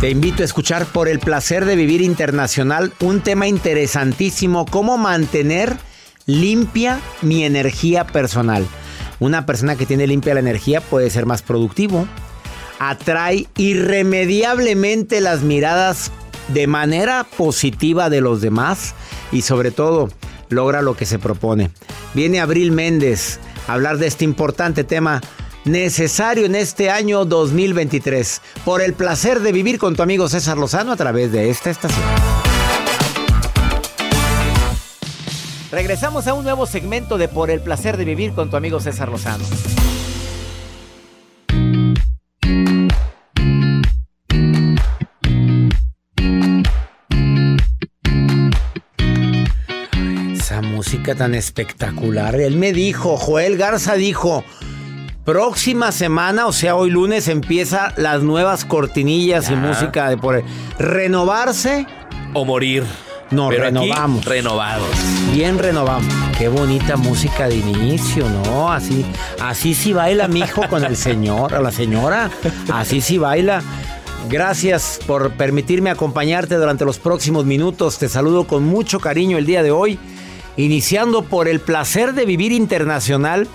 Te invito a escuchar por el placer de vivir internacional un tema interesantísimo, cómo mantener limpia mi energía personal. Una persona que tiene limpia la energía puede ser más productivo, atrae irremediablemente las miradas de manera positiva de los demás y sobre todo logra lo que se propone. Viene Abril Méndez a hablar de este importante tema necesario en este año 2023 por el placer de vivir con tu amigo César Lozano a través de esta estación. Regresamos a un nuevo segmento de Por el placer de vivir con tu amigo César Lozano. Esa música tan espectacular. Él me dijo, Joel Garza dijo, próxima semana, o sea, hoy lunes empieza las nuevas cortinillas y música de por renovarse o morir. No, Pero aquí, renovamos. renovados. Bien renovamos. Qué bonita música de inicio, ¿no? Así, así sí baila mi hijo con el señor, o la señora. Así sí baila. Gracias por permitirme acompañarte durante los próximos minutos. Te saludo con mucho cariño el día de hoy, iniciando por el placer de vivir internacional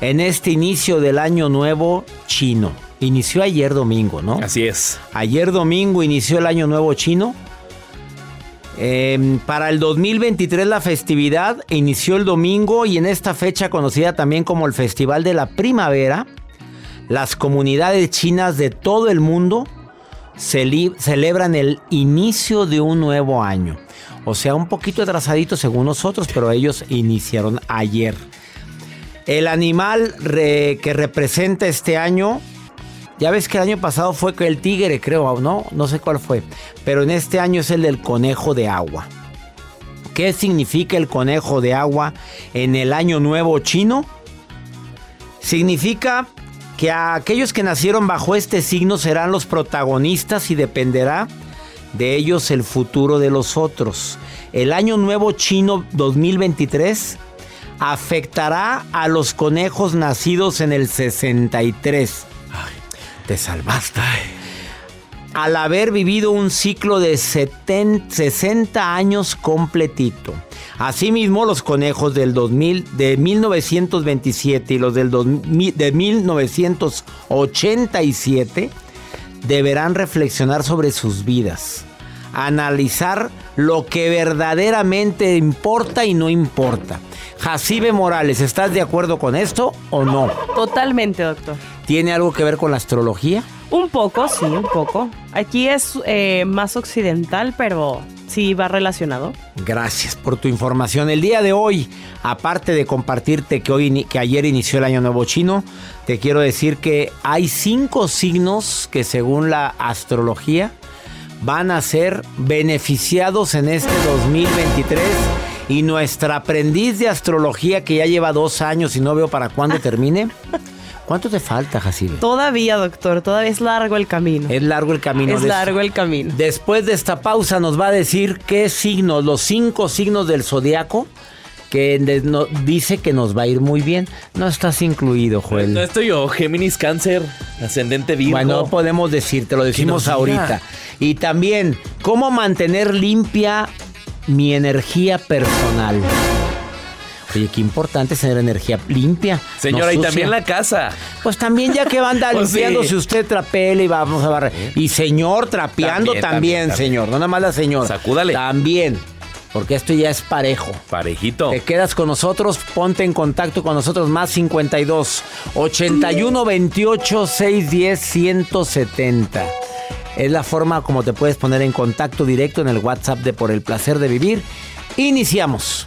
en este inicio del año nuevo chino. Inició ayer domingo, ¿no? Así es. Ayer domingo inició el año nuevo chino. Eh, para el 2023 la festividad inició el domingo y en esta fecha conocida también como el Festival de la Primavera, las comunidades chinas de todo el mundo celebran el inicio de un nuevo año. O sea, un poquito atrasadito según nosotros, pero ellos iniciaron ayer. El animal que representa este año, ya ves que el año pasado fue el tigre, creo, ¿no? No sé cuál fue. Pero en este año es el del conejo de agua. ¿Qué significa el conejo de agua en el año nuevo chino? Significa que a aquellos que nacieron bajo este signo serán los protagonistas y dependerá de ellos el futuro de los otros. El año nuevo chino 2023 afectará a los conejos nacidos en el 63. Te salvaste. Al haber vivido un ciclo de 70 60 años completito. Asimismo, los conejos del 2000, de 1927 y los del 2000 de 1987 deberán reflexionar sobre sus vidas, analizar lo que verdaderamente importa y no importa. Jacibe Morales, ¿estás de acuerdo con esto o no? Totalmente, doctor. ¿Tiene algo que ver con la astrología? Un poco, sí, un poco. Aquí es eh, más occidental, pero sí va relacionado. Gracias por tu información. El día de hoy, aparte de compartirte que, hoy, que ayer inició el Año Nuevo Chino, te quiero decir que hay cinco signos que según la astrología van a ser beneficiados en este 2023 Y nuestra aprendiz de astrología que ya lleva dos años y no veo para cuándo termine. ¿Cuánto te falta, Jacibe? Todavía, doctor, todavía es largo el camino. Es largo el camino. Es Des- largo el camino. Después de esta pausa nos va a decir qué signos, los cinco signos del zodiaco que no- dice que nos va a ir muy bien. No estás incluido, Joel. No estoy yo, Géminis Cáncer, ascendente Virgo. Bueno, podemos decir, te lo decimos ahorita. Y también, ¿cómo mantener limpia mi energía personal? Oye, qué importante es tener energía limpia. Señora, no y también la casa. Pues también ya que va a andar Pues sí. limpiando, si usted trapele y vamos a barrer. Y señor trapeando también, También, también, también. señor. No nada más la señora. Sacúdale. También. Porque esto ya es parejo. Parejito. Te quedas con nosotros, ponte en contacto con nosotros más 52 81 28 610 170. Es la forma como te puedes poner en contacto directo en el WhatsApp de Por el placer de vivir. Iniciamos.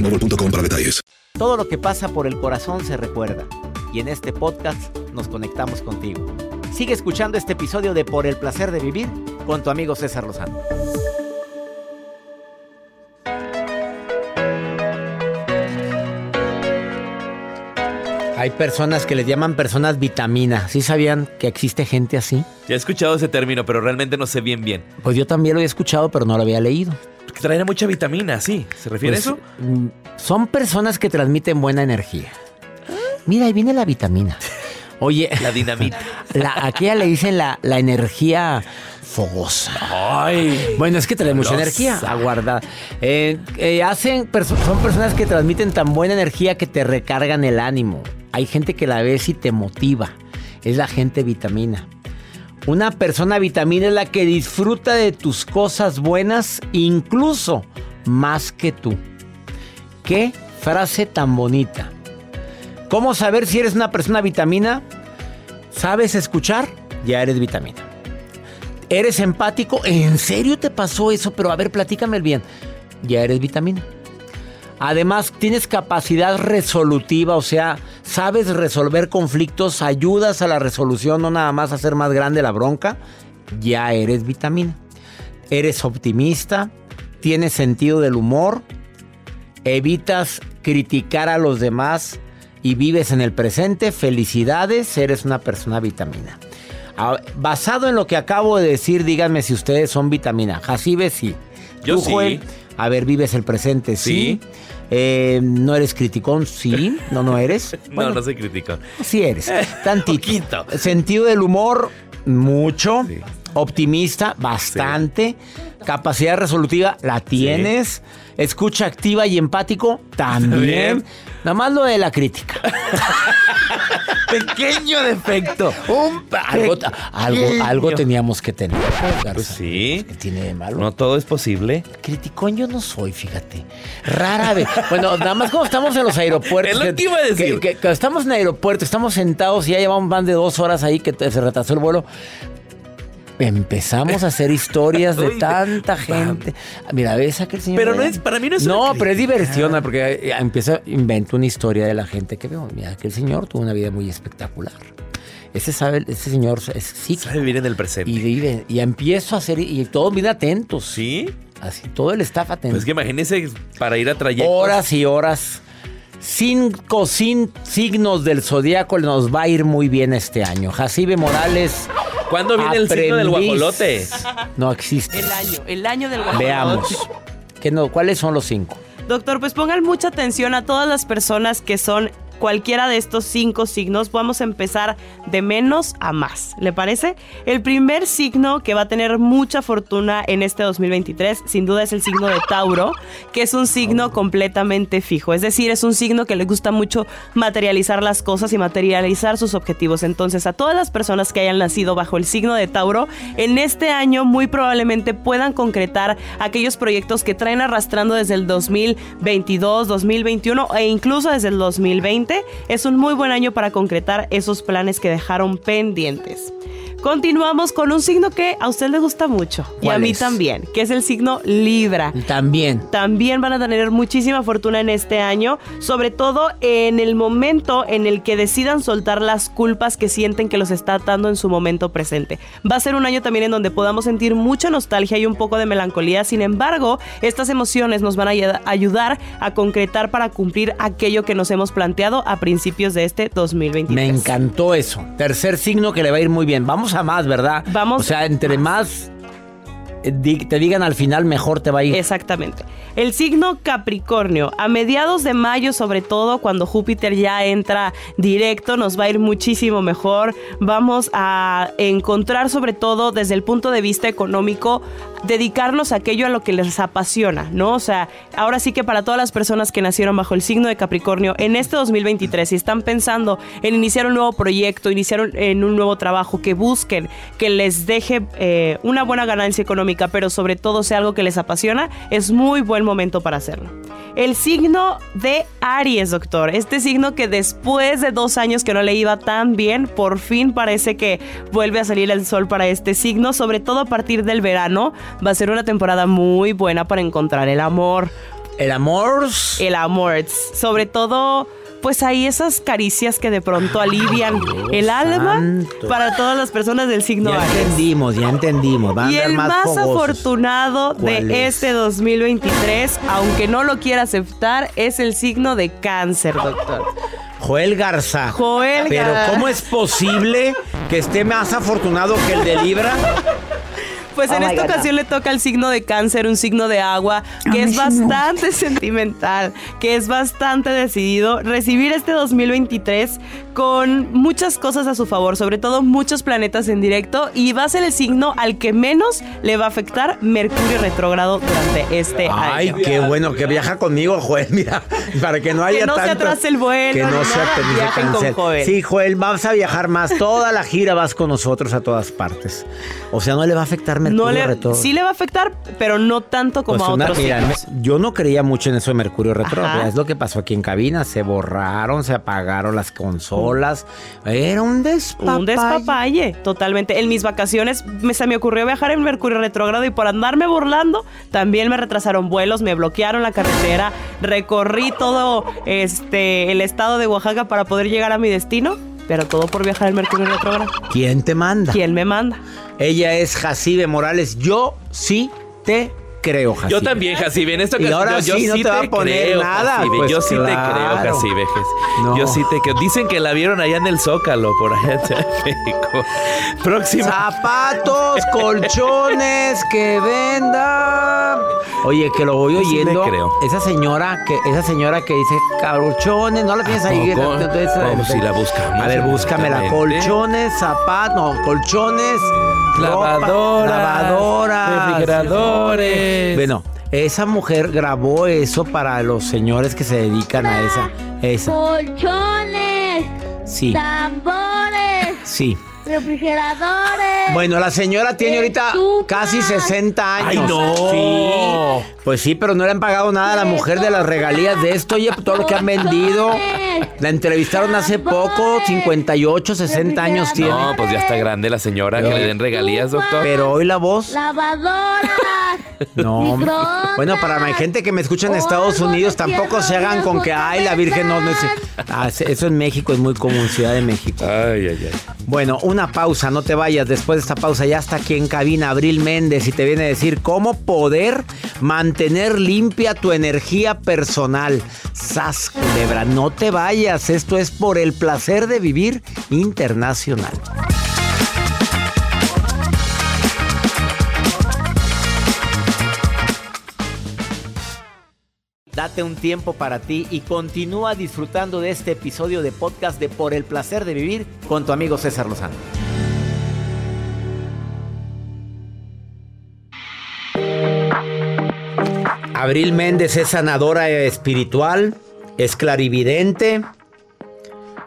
boostmobile.com para detalles. Todo lo que pasa por el corazón se recuerda. Y en este podcast nos conectamos contigo. Sigue escuchando este episodio de Por el placer de vivir con tu amigo César Lozano. Hay personas que les llaman personas vitamina. ¿Sí sabían que existe gente así? Ya he escuchado ese término, pero realmente no sé bien bien. Pues yo también lo he escuchado, pero no lo había leído. Que traen mucha vitamina, sí. ¿Se refiere Pues, a eso? mm, Son personas que transmiten buena energía. Mira, ahí viene la vitamina. Oye, La dinamita. la, aquella le dicen la, la energía fogosa. Ay. Bueno, es que trae mucha energía aguardada. Eh, eh, hacen, perso- son personas que transmiten tan buena energía que te recargan el ánimo. Hay gente que la ves y te motiva. Es la gente vitamina. Una persona vitamina es la que disfruta de tus cosas buenas, incluso más que tú. Qué frase tan bonita. ¿Cómo saber si eres una persona vitamina? ¿Sabes escuchar? Ya eres vitamina. ¿Eres empático? ¿En serio te pasó eso? Pero a ver, platícame el bien. Ya eres vitamina. Además, tienes capacidad resolutiva, o sea, sabes resolver conflictos, ayudas a la resolución, no nada más hacer más grande la bronca. Ya eres vitamina. Eres optimista, tienes sentido del humor, evitas criticar a los demás y vives en el presente. Felicidades, eres una persona vitamina. Ah, Basado en lo que acabo de decir, díganme si ustedes son vitamina. Jacibe, sí. Yo Tú, sí. Joel, a ver, vives el presente, sí. Sí. Eh, no eres criticón, sí. No, no eres. No, no se criticó. Sí eres. Tantito. poquito. Sentido del humor, mucho. Sí. Optimista, bastante. Capacidad resolutiva, la tienes. Escucha activa y empático, también. Nada más lo de la crítica. Pequeño defecto. Un- algo, algo, algo teníamos que tener. Garza. Pues sí. ¿Qué tiene de malo? No todo es posible. Criticón yo no soy, fíjate. Rara vez. Bueno, nada más como estamos en los aeropuertos. Es lo que iba a decir. Que, que- que estamos en el aeropuerto, estamos sentados y ya llevamos más de dos horas ahí que se retrasó el vuelo. Empezamos a hacer historias de tanta gente. Mira, ves aquel señor. Pero no es- para mí no es No, pero es diversión, porque eh, empieza, invento una historia de la gente que veo. Mira, aquel señor tuvo una vida muy espectacular. Ese sabe, ese señor es psíquico. Sabe vivir en el presente. Y vive, y empiezo a hacer, y todos bien atentos. ¿Sí? Así, todo el staff atento. Pues que imagínese para ir a trayectos. horas y horas. cinco sin- signos del zodiaco nos va a ir muy bien este año. Jacibe Morales. ¿Cuándo viene el signo del guajolote? No existe. El año, el año del guajolote. Veamos. ¿Qué no, ¿Cuáles son los cinco? Doctor, pues pongan mucha atención a todas las personas que son cualquiera de estos cinco signos. Vamos a empezar de menos a más. ¿Le parece? El primer signo que va a tener mucha fortuna en este 2023, sin duda, es el signo de Tauro, que es un signo completamente fijo. Es decir, es un signo que le gusta mucho materializar las cosas y materializar sus objetivos. Entonces, a todas las personas que hayan nacido bajo el signo de Tauro, en este año muy probablemente puedan concretar aquellos proyectos que traen arrastrando desde el 2022, 2021 e incluso desde el 2020. Es un muy buen año para concretar esos planes que dejaron pendientes. Continuamos con un signo que a usted le gusta mucho y a ¿Cuál mí es? también, que es el signo Libra También. también van a tener muchísima fortuna en este año, sobre todo en el momento en el que decidan soltar las culpas que sienten que los está atando en su momento presente. Va a ser un año también en donde podamos sentir mucha nostalgia y un poco de melancolía, sin embargo, estas emociones nos van a ayud- ayudar a concretar para cumplir aquello que nos hemos planteado a principios de este 2023. Me encantó eso. Tercer signo que le va a ir muy bien. Vamos a más, ¿verdad? Vamos O sea, entre más eh, te digan al final, mejor te va a ir. Exactamente. El signo Capricornio, a mediados de mayo sobre todo, cuando Júpiter ya entra directo, nos va a ir muchísimo mejor. Vamos a encontrar sobre todo desde el punto de vista económico, dedicarnos a aquello a lo que les apasiona, ¿no? O sea, ahora sí que para todas las personas que nacieron bajo el signo de Capricornio, en este 2023, si están pensando en iniciar un nuevo proyecto, iniciar un- en un nuevo trabajo, que busquen, que les deje eh, una buena ganancia económica, pero sobre todo sea algo que les apasiona, es muy buen momento para hacerlo. El signo de Aries, doctor. Este signo que después de dos años que no le iba tan bien, por fin parece que vuelve a salir el sol para este signo, sobre todo a partir del verano. Va a ser una temporada muy buena para encontrar el amor. El amor. El amor. Sobre todo, pues hay esas caricias que de pronto alivian el alma santo. para todas las personas del signo Ya entendimos, ya entendimos. Van Y el más, afortunado ¿Cuál de es? este 2023, aunque no lo quiera aceptar, es el signo de cáncer, doctor. Joel Garza. Joel Pero Garza. ¿cómo es posible que esté más afortunado que el de Libra? Pues en esta ocasión le toca el signo de cáncer, un signo de agua, que es bastante sentimental, que es bastante decidido. Recibir este 2023 con muchas cosas a su favor, sobre todo muchos planetas en directo, y va a ser el signo al que menos le va a afectar Mercurio retrógrado durante este Ay, año. qué bueno que viaja conmigo, Joel. Mira, para que no haya no se tanto- atrase el vuelo, Que no se atrase. Joel. Sí, Joel, vas a viajar más. Toda la gira vas con nosotros a todas partes. O sea, no le va a afectar Mercurio No le, retrógrado. sí le va a afectar, pero no tanto como Pues a una- otros mira, yo no creía mucho en eso de Mercurio retrógrado. Es lo que pasó aquí en cabina. Se borraron, se apagaron las consolas. Era un despapalle. Un despapalle, totalmente. En mis vacaciones me, se me ocurrió viajar en Mercurio retrógrado y por andarme burlando, también me retrasaron vuelos, me bloquearon la carretera, recorrí todo este el estado de Oaxaca para poder llegar a mi destino, pero todo por viajar en Mercurio retrógrado. ¿Quién te manda? ¿Quién me manda? Ella es Jacibe Morales. Yo sí te creo, Jacibe. Yo también, Jacibe. En esta Y ocasión, ahora yo, sí, no te va a poner creo, nada, pues, yo sí te creo, Jacibe. No. Yo sí te creo. Dicen que la vieron allá en el Zócalo, por allá en México. Próxima. Zapatos, colchones, que venda. Oye, que lo voy Yo sí oyendo. creo. Esa señora que, esa señora que dice colchones, no la tienes ahí. Vamos, si la buscamos A ver, búscamela. Colchones, zapatos, no, colchones, ropa, Lavadoras, lavadoras, refrigeradores. Bueno, esa mujer grabó eso para los señores que se dedican a esa. Esa. colchones, Sí, tambores, sí. Refrigeradores. Bueno, la señora tiene ahorita casi 60 años. ¡Ay, no! Sí. Pues sí, pero no le han pagado nada a la mujer de las regalías de esto. Oye, todo lo que han vendido. La entrevistaron hace poco, 58, 60 años tiene. No, pues ya está grande la señora, que le den regalías, doctor. Pero hoy la voz. Lavadoras. No. Bueno, para la gente que me escucha en Estados Unidos, tampoco se hagan con que, ay, la Virgen no. no es- Ah, eso en México es muy común, Ciudad de México. Ay, ay, ay. Bueno, una pausa, no te vayas. Después de esta pausa ya está aquí en cabina Abril Méndez y te viene a decir cómo poder mantener limpia tu energía personal. Sas, culebra, no te vayas. Esto es por el placer de vivir internacional. Date un tiempo para ti y continúa disfrutando de este episodio de podcast de Por el placer de vivir con tu amigo César Lozano. Abril Méndez es sanadora espiritual, es clarividente.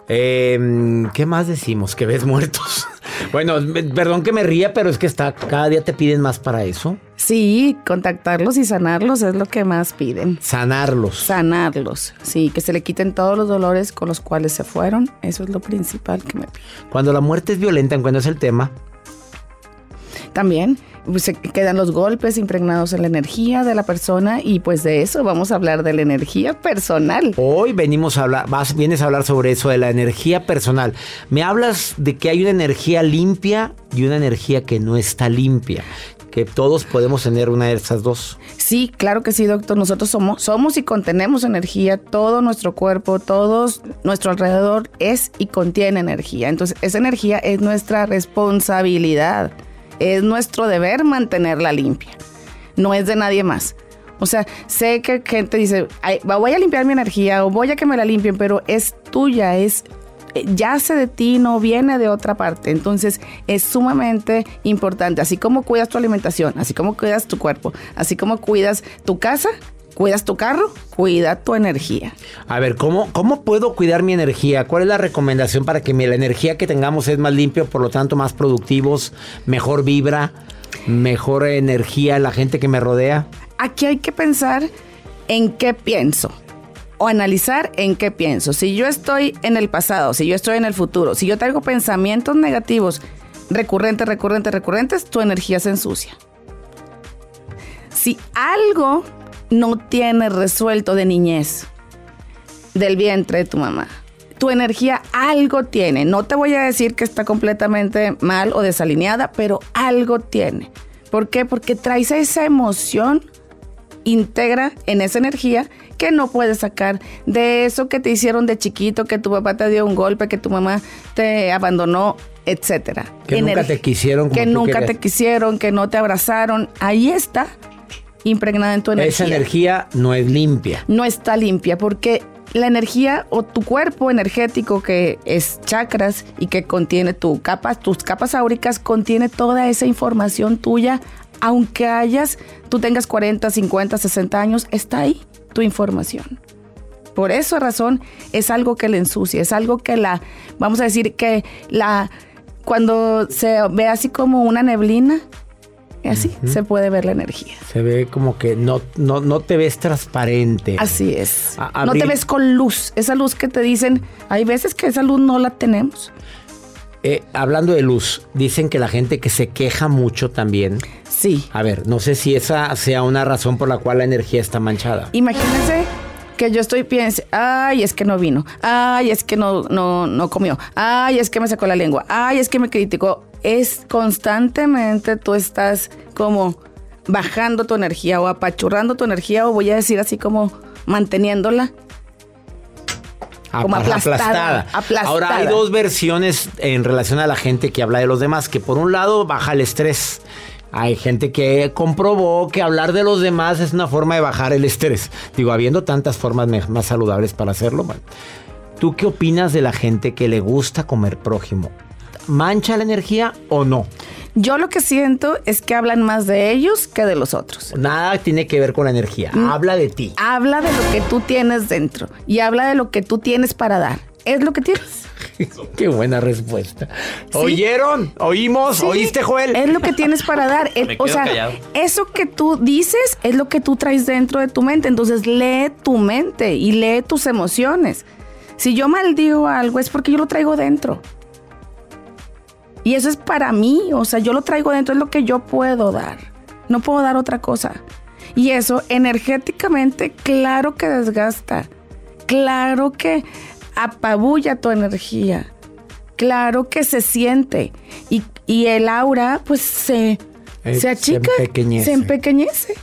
Eh, ¿Qué más decimos? Que ves muertos. Bueno, perdón que me ría, pero es que está, cada día te piden más para eso. Sí, contactarlos y sanarlos es lo que más piden. Sanarlos. Sanarlos, sí, que se le quiten todos los dolores con los cuales se fueron. Eso es lo principal que me piden. Cuando la muerte es violenta, cuando es el tema, También pues, se quedan los golpes impregnados en la energía de la persona y pues de eso vamos a hablar de la energía personal. Hoy venimos a hablar, vas, vienes a hablar sobre eso, de la energía personal. Me hablas de que hay una energía limpia y una energía que no está limpia. Que todos podemos tener una de esas dos. Sí, claro que sí, doctor. Nosotros somos, somos y contenemos energía. Todo nuestro cuerpo, todo nuestro alrededor es y contiene energía. Entonces, esa energía es nuestra responsabilidad. Es nuestro deber mantenerla limpia. No es de nadie más. O sea, sé que gente dice, "Ay, va- voy a limpiar mi energía o voy a que me la limpien, pero es tuya, es yace de ti, no viene de otra parte. Entonces es sumamente importante, así como cuidas tu alimentación, así como cuidas tu cuerpo, así como cuidas tu casa, cuidas tu carro, cuida tu energía. A ver, ¿cómo, ¿cómo puedo cuidar mi energía? ¿Cuál es la recomendación para que mi- la energía que tengamos es más limpia, por lo tanto más productivos, mejor vibra, mejor energía la gente que me rodea? Aquí hay que pensar en qué pienso o analizar en qué pienso. Si yo estoy en el pasado, si yo estoy en el futuro, si yo traigo pensamientos negativos recurrentes, recurrentes, recurrentes, tu energía se ensucia. Si algo no tienes resuelto de niñez, del vientre de tu mamá, tu energía algo tiene. No te voy a decir que está completamente mal o desalineada, pero algo tiene. ¿Por qué? Porque traes esa emoción integra en esa energía que no puedes sacar de eso que te hicieron de chiquito, que tu papá te dio un golpe, que tu mamá te abandonó, etcétera. Que nunca te quisieron como que tú nunca querías. te quisieron, que no te abrazaron. Ahí está impregnada en tu energía. Esa energía no es limpia. no está limpia porque la energía o tu cuerpo energético que es chakras y que contiene tu capa, tus capas áuricas contiene toda esa información tuya, aunque hayas, tú tengas 40, 50, 60 años, está ahí tu información. Por esa razón es algo que le ensucia, es algo que la, vamos a decir que la, cuando se ve así como una neblina, así se puede ver la energía. Se ve como que no, no, no te ves transparente. Así es. A- no te ves con luz. Esa luz que te dicen, hay veces que esa luz no la tenemos. Eh, hablando de luz, dicen que la gente que se queja mucho también. Sí. A ver, no sé si esa sea una razón por la cual la energía está manchada. Imagínense que yo estoy piense, ay, es que no vino, ay, es que no, no, no comió, ay, es que me sacó la lengua, ay, es que me criticó. Es constantemente tú estás como bajando tu energía o apachurrando tu energía o voy a decir así como manteniéndola. Como aplastada, aplastada. Ahora hay dos versiones en relación a la gente que habla de los demás, que por un lado baja el estrés. Hay gente que comprobó que hablar de los demás es una forma de bajar el estrés. Digo, habiendo tantas formas más saludables para hacerlo. bueno. ¿Tú qué opinas de la gente que le gusta comer prójimo? ¿Mancha la energía o no? Yo lo que siento es que hablan más de ellos que de los otros. Nada tiene que ver con la energía. Mm. Habla de ti. Habla de lo que tú tienes dentro y habla de lo que tú tienes para dar. Es lo que tienes. Qué buena respuesta. ¿Oyeron? ¿Oímos? Sí, ¿Oíste, Joel? Es lo que tienes para dar. Me o sea, callado. eso que tú dices es lo que tú traes dentro de tu mente. Entonces lee tu mente y lee tus emociones. Si yo maldigo algo es porque yo lo traigo dentro. Y eso es para mí, o sea, yo lo traigo dentro, es lo que yo puedo dar. No puedo dar otra cosa. Y eso energéticamente, claro que desgasta. Claro que apabulla tu energía. Claro que se siente. Y, y el aura, pues se, Eh, se se achica. empequeñece. Se empequeñece.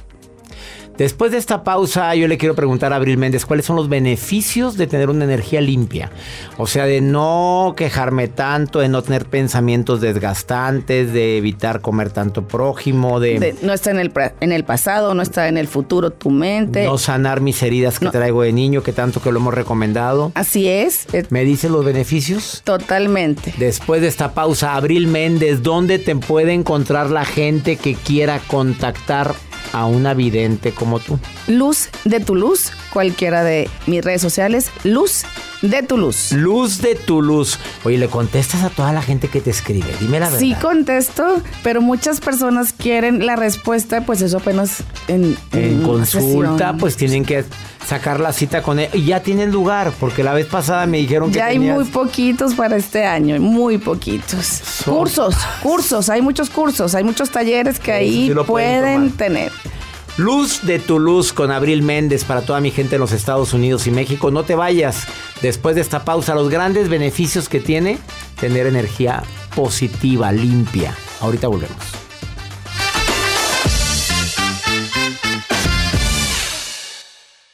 Después de esta pausa, yo le quiero preguntar a Abril Méndez cuáles son los beneficios de tener una energía limpia. O sea, de no quejarme tanto, de no tener pensamientos desgastantes, de evitar comer tanto prójimo, de, De- no está en el, pra- en el pasado, no está en el futuro tu mente. no sanar mis heridas que No. traigo de niño, que tanto que lo hemos recomendado. Así es, eh, ¿Me dice los beneficios? totalmente. Después de esta pausa, Abril Méndez, ¿dónde te puede encontrar la gente que quiera contactar a una vidente como tú? Luz de tu luz, cualquiera de mis redes sociales, Luz de tu luz. Luz de tu luz. Oye, le contestas a toda la gente que te escribe. Dime la verdad. Sí contesto, pero muchas personas quieren la respuesta, pues eso apenas en, en una consulta, sesión. pues tienen que sacar la cita con él. Y ya tienen lugar, porque la vez pasada me dijeron que Ya hay tenías- muy poquitos para este año, muy poquitos. Son- Cursos, cursos, hay muchos cursos, hay muchos talleres que Eso ahí sí lo pueden tener. Luz de tu luz con Abril Méndez para toda mi gente en los Estados Unidos y México. No te vayas. Después de esta pausa, los grandes beneficios que tiene tener energía positiva, limpia. Ahorita volvemos.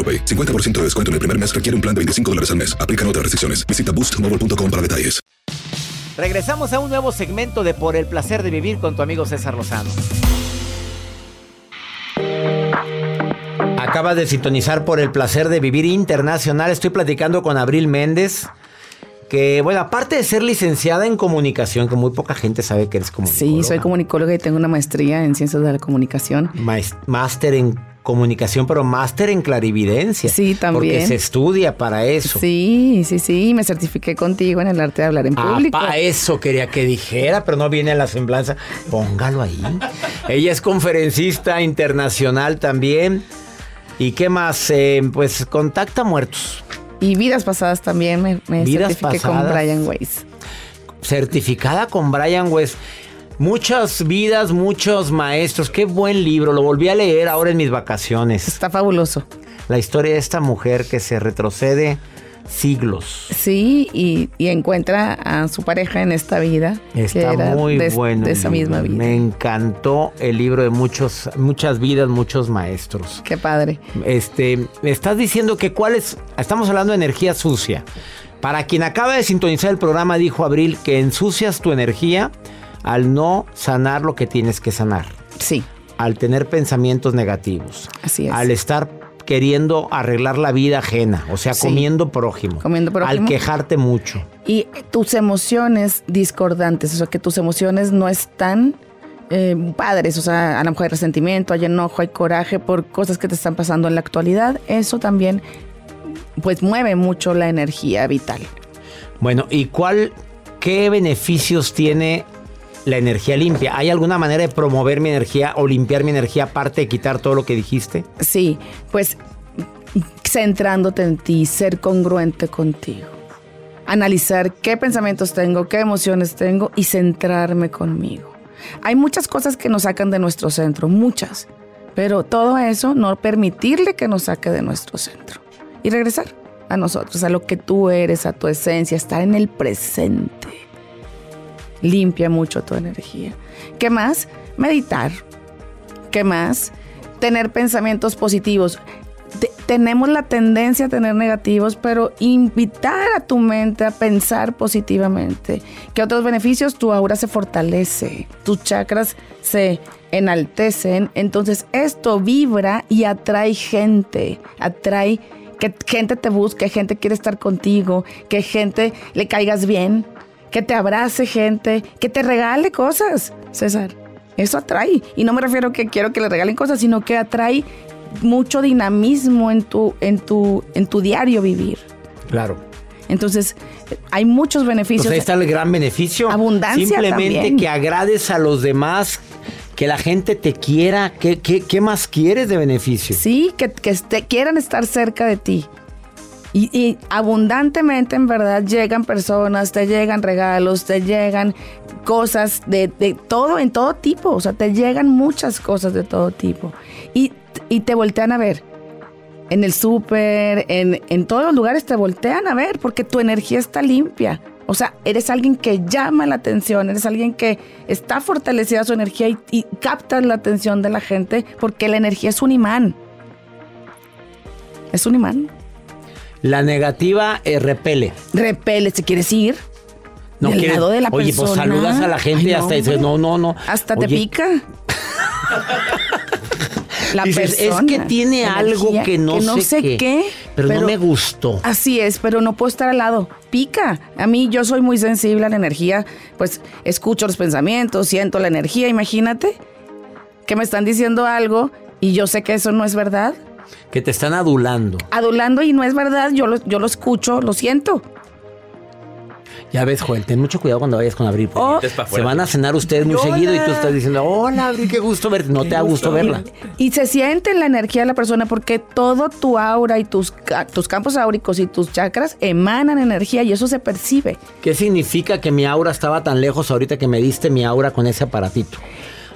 AroPay. 50% de descuento en el primer mes requiere un plan de 25 dólares al mes. Aplican otras restricciones. Visita boostmobile.com para detalles. Regresamos a un nuevo segmento de Por el placer de vivir con tu amigo César Lozano. Acabas de sintonizar por el placer de vivir internacional. Estoy platicando con Abril Méndez. Que, bueno, aparte de ser licenciada en comunicación, que muy poca gente sabe que eres comunicóloga. Sí, soy comunicóloga y tengo una maestría en ciencias de la comunicación. Máster en comunicación, pero máster en clarividencia. Sí, también. Porque se estudia para eso. Sí, sí, sí, me certifiqué contigo en el arte de hablar en Ah, público. pa' eso quería que dijera, pero no viene a la semblanza. Póngalo ahí. Ella es conferencista internacional también. ¿Y qué más? Eh, pues contacta muertos. Y vidas pasadas también me, me Vidas certifiqué con pasadas. Brian Weiss. Certificada con Brian West. Muchas vidas, muchos maestros. Qué buen libro. Lo volví a leer ahora en mis vacaciones. Está fabuloso. La historia de esta mujer que se retrocede siglos. Sí, y, y encuentra a su pareja en esta vida. que Está era muy de, bueno. De esa misma vida. Me encantó el libro de muchos, muchas vidas, muchos maestros. Qué padre. Este, estás diciendo que cuál es. Estamos hablando de energía sucia. Para quien acaba de sintonizar el programa, dijo Abril que ensucias tu energía al no sanar lo que tienes que sanar. Sí, Al tener pensamientos negativos. así es. Al estar queriendo arreglar la vida ajena. O sea, Sí. comiendo prójimo. Comiendo prójimo. Al quejarte mucho. Y tus emociones discordantes, o sea, que tus emociones no están eh, padres, o sea, a lo mejor hay resentimiento, hay enojo, hay coraje por cosas que te están pasando en la actualidad, eso también pues mueve mucho la energía vital. Bueno, ¿y cuál, qué beneficios tiene la energía limpia? ¿Hay alguna manera de promover mi energía o limpiar mi energía aparte de quitar todo lo que dijiste? Sí, pues centrándote en ti, ser congruente contigo. Analizar qué pensamientos tengo, qué emociones tengo y centrarme conmigo. Hay muchas cosas que nos sacan de nuestro centro, muchas. Pero todo eso no permitirle que nos saque de nuestro centro. Y regresar a nosotros, a lo que tú eres, a tu esencia, estar en el presente. Limpia mucho tu energía. ¿Qué más? Meditar. ¿Qué más? Tener pensamientos positivos. Te- tenemos la tendencia a tener negativos, pero invitar a tu mente a pensar positivamente. ¿Qué otros beneficios? Tu aura se fortalece, tus chakras se enaltecen. Entonces esto vibra y atrae gente, atrae que gente te busque, gente quiere estar contigo, que gente le caigas bien, que te abrace gente, que te regale cosas, César. Eso atrae. Y no me refiero que quiero que le regalen cosas, sino que atrae mucho dinamismo en tu, en tu, en tu diario vivir. Claro. Entonces, hay muchos beneficios. Pues ahí está el gran beneficio. Abundancia Simplemente también. que agrades a los demás, que la gente te quiera. ¿Qué, qué, qué más quieres de beneficio? Sí, que, que quieran estar cerca de ti. Y, abundantemente, en verdad, llegan personas, te llegan regalos, te llegan cosas de, de todo, en todo tipo. O sea, te llegan muchas cosas de todo tipo. Y, y te voltean a ver. En el súper, en, en todos los lugares te voltean a ver porque tu energía está limpia. O sea, eres alguien que llama la atención, eres alguien que está fortalecida su energía y, y captas la atención de la gente porque la energía es un imán. Es un imán. La negativa eh, repele. Repele, ¿te quieres ir? No Del quieres- lado de la Oye, pues saludas a la gente y no, hasta dices, no, no, no. Hasta te pica. la dices, persona. es que tiene algo energía, que no, sé, qué, pero, no me gustó. Así es, pero no puedo estar al lado. Pica. A mí yo soy muy sensible a la energía, pues escucho los pensamientos, siento la energía, imagínate que me están diciendo algo y yo sé que eso no es verdad. Que te están adulando. Adulando y no es verdad, yo lo, yo lo escucho, lo siento. Ya ves, Joel, ten mucho cuidado cuando vayas con Abril. porque Oh. Se van a cenar ustedes muy Hola. seguido y tú estás diciendo, hola, Abril, qué gusto verte. No te da gusto verla. Y se siente en la energía de la persona porque todo tu aura y tus, tus campos áuricos y tus chakras emanan energía y eso se percibe. ¿Qué significa que mi aura estaba tan lejos ahorita que me diste mi aura con ese aparatito?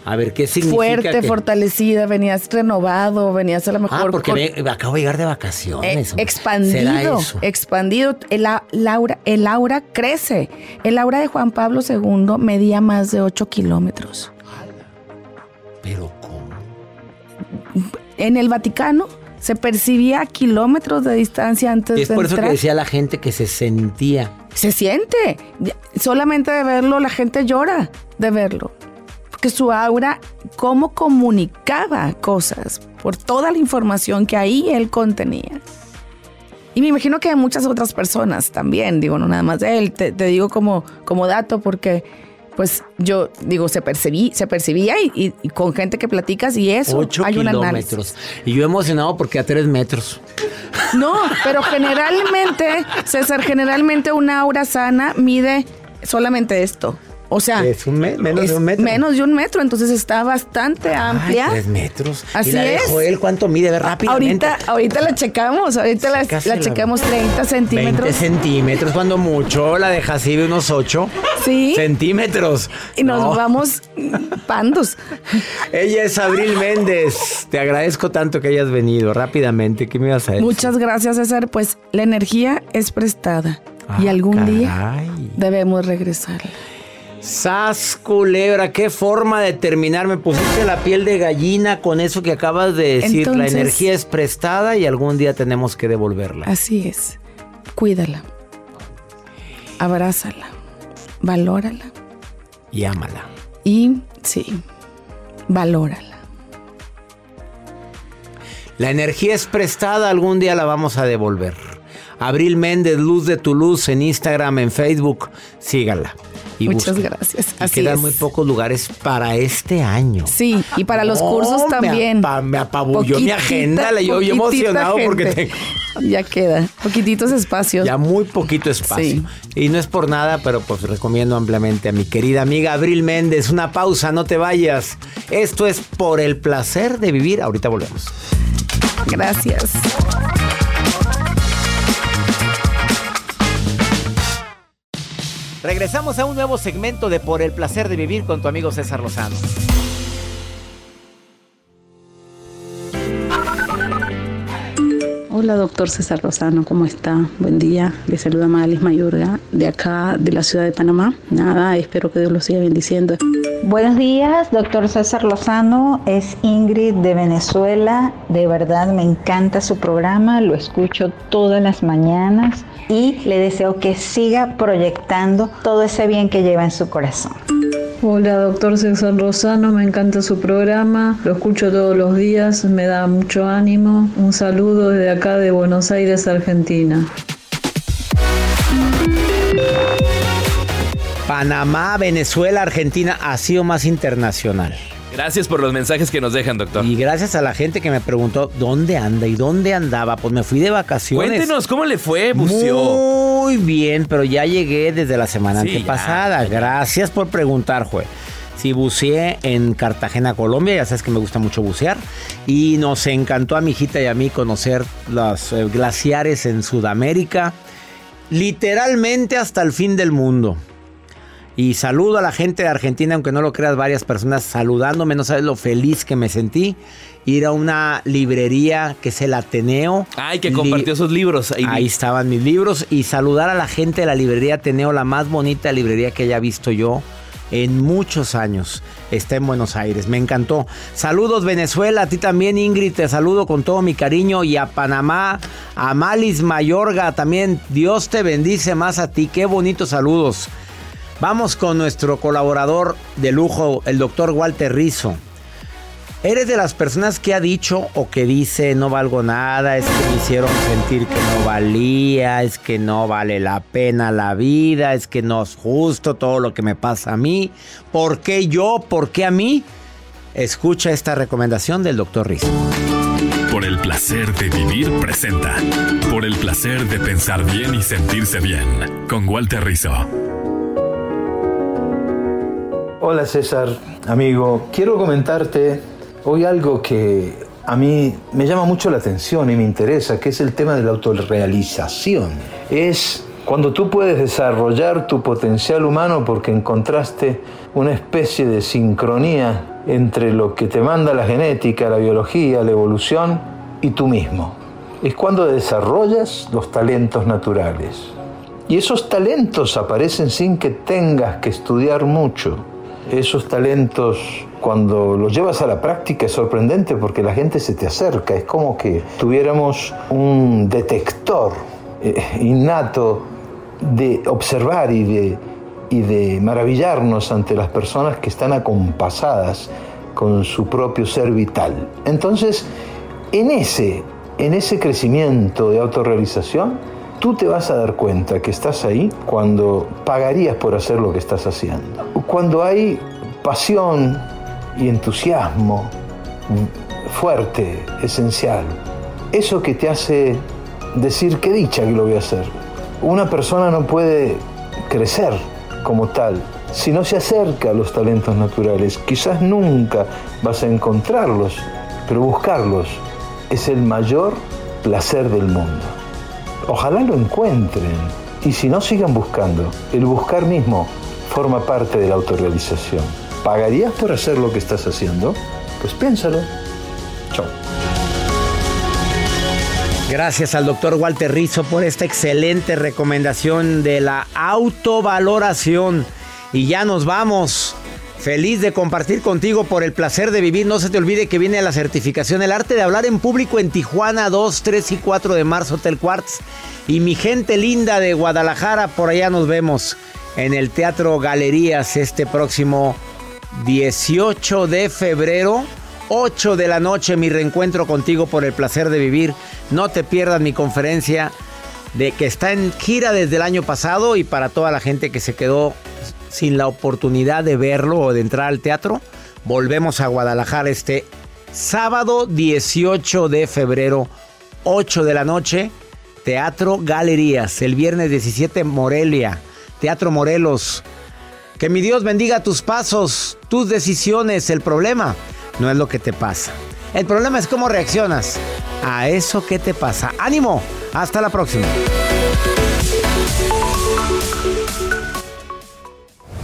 A ver, ¿qué significa? Fuerte, que- fortalecida, venías renovado, venías a lo mejor Ah, porque con- ve- acabo de llegar de eh, vacaciones. hombre. expandido, expandido. El, aura, el aura crece. El aura de Juan Pablo II medía más de 8 kilómetros. Pero ¿cómo? En el Vaticano se percibía a kilómetros de distancia antes Y es de por eso que decía la gente que se sentía. Se siente. Solamente de verlo la gente llora de verlo. Porque su aura, cómo comunicaba cosas por toda la información que ahí él contenía. Y me imagino que de muchas otras personas también, digo, no nada más de él, te, te digo como, como dato porque pues yo digo, se percibí, se percibía y, y- y con gente que platicas y eso, 8 hay un análisis. kilómetros. Y yo emocionado porque a 3 metros. No, pero generalmente, César, generalmente una aura sana mide solamente esto. O sea, Es un me- menos es de un metro. Menos de un metro, entonces está bastante amplia. 3 metros. Así y la de es. Joel, ¿cuánto mide? Rápidamente. Ahorita, ahorita la checamos, ahorita la, la checamos 30 centímetros. 20 centímetros, cuando mucho. La de Jacibe unos 8 Sí. centímetros. Y nos No. vamos pandos. Ella es Abril Méndez. Te agradezco tanto que hayas venido rápidamente. ¿Qué me ibas a decir? Muchas gracias, César. Pues la energía es prestada y Ah, algún día debemos regresar. Sas culebra, qué forma de terminar. Me pusiste la piel de gallina con eso que acabas de decir. la energía es prestada y algún día tenemos que devolverla. Así es. Cuídala. Abrázala. Valórala. Y ámala. Y sí, valórala. La energía es prestada, algún día la vamos a devolver. Abril Méndez, Luz de tu Luz, en Instagram, en Facebook, sígala. Y Muchas busque. gracias. Y quedan es. muy pocos lugares para este año. Sí, y para los cursos me también. me apabulló mi agenda, le- yo- yo emocionado porque tengo- Ya queda. Poquititos espacios. Ya muy poquito espacio. Sí. Y no es por nada, pero pues recomiendo ampliamente a mi querida amiga Abril Méndez. Una pausa, no te vayas. Esto es por el placer de vivir. Ahorita volvemos. Gracias. Regresamos a un nuevo segmento de Por el placer de vivir con tu amigo César Lozano. Hola, doctor César Rosano, ¿cómo está? Buen día. Le saluda Malis Mayorga, de acá, de la ciudad de Panamá. Nada, espero que Dios lo siga bendiciendo. Buenos días, doctor César Lozano. Es Ingrid de Venezuela. De verdad me encanta su programa, lo escucho todas las mañanas y le deseo que siga proyectando todo ese bien que lleva en su corazón. Hola, doctor César Rosano, me encanta su programa, lo escucho todos los días, me da mucho ánimo. Un saludo desde acá de Buenos Aires, Argentina. Panamá, Venezuela, Argentina ha sido más internacional. Gracias por los mensajes que nos dejan, doctor. Y gracias a la gente que me preguntó dónde anda y dónde andaba. Pues me fui de vacaciones. Cuéntenos, ¿cómo le fue, buceó? Muy bien, pero ya llegué desde la semana Sí, antepasada. ya. Gracias por preguntar, Jue. Sí, buceé en Cartagena, Colombia. Ya sabes que me gusta mucho bucear. Y nos encantó a mi hijita y a mí conocer los eh, glaciares en Sudamérica. Literalmente hasta el fin del mundo. Y saludo a la gente de Argentina, aunque no lo creas, varias personas saludándome. No sabes lo feliz que me sentí. Ir a una librería que es el Ateneo. Ay, que Li- compartió sus libros. Ahí, Ahí estaban mis libros. Y saludar a la gente de la librería Ateneo, la más bonita librería que haya visto yo en muchos años. Está en Buenos Aires. Me encantó. Saludos Venezuela, a ti también Ingrid, te saludo con todo mi cariño. Y a Panamá, a Malis Mayorga también. Dios te bendice más a ti. Qué bonitos saludos. Vamos con nuestro colaborador de lujo, el doctor Walter Rizzo. ¿Eres de las personas que ha dicho o que dice no valgo nada, es que me hicieron sentir que no valía, es que no vale la pena la vida, es que no es justo todo lo que me pasa a mí? ¿Por qué yo? ¿Por qué a mí? Escucha esta recomendación del doctor Rizzo. Por el placer de vivir presenta. Por el placer de pensar bien y sentirse bien. Con Walter Rizzo. Hola César, amigo. Quiero comentarte hoy algo que a mí me llama mucho la atención y me interesa, que es el tema de la autorrealización. Es cuando tú puedes desarrollar tu potencial humano porque encontraste una especie de sincronía entre lo que te manda la genética, la biología, la evolución y tú mismo. Es cuando desarrollas los talentos naturales. Y esos talentos aparecen sin que tengas que estudiar mucho. Esos talentos, cuando los llevas a la práctica, es sorprendente porque la gente se te acerca. Es como que tuviéramos un detector eh, innato de observar y de, y de maravillarnos ante las personas que están acompasadas con su propio ser vital. Entonces, en ese, en ese crecimiento de autorrealización, tú te vas a dar cuenta que estás ahí cuando pagarías por hacer lo que estás haciendo. Cuando hay pasión y entusiasmo fuerte, esencial. Eso que te hace decir qué dicha que lo voy a hacer. Una persona no puede crecer como tal si no se acerca a los talentos naturales. Quizás nunca vas a encontrarlos, pero buscarlos es el mayor placer del mundo. Ojalá lo encuentren y si no sigan buscando, el buscar mismo forma parte de la autorrealización. ¿Pagarías por hacer lo que estás haciendo? Pues piénsalo. Chao. Gracias al doctor Walter Rizzo por esta excelente recomendación de la autovaloración. Y ya nos vamos. Feliz de compartir contigo por el placer de vivir. No se te olvide que viene la certificación El arte de hablar en público en Tijuana 2, 3 y 4 de marzo Hotel Quartz. Y mi gente linda de Guadalajara, por allá nos vemos en el Teatro Galerías este próximo 18 de febrero. 8 de la noche, mi reencuentro contigo por el placer de vivir. No te pierdas mi conferencia de que está en gira desde el año pasado y para toda la gente que se quedó sin la oportunidad de verlo o de entrar al teatro, volvemos a Guadalajara este sábado 18 de febrero, 8 de la noche, Teatro Galerías, el viernes 17 Morelia, Teatro Morelos. Que mi Dios bendiga tus pasos, tus decisiones, el problema no es lo que te pasa. El problema es cómo reaccionas a eso que te pasa. Ánimo, hasta la próxima.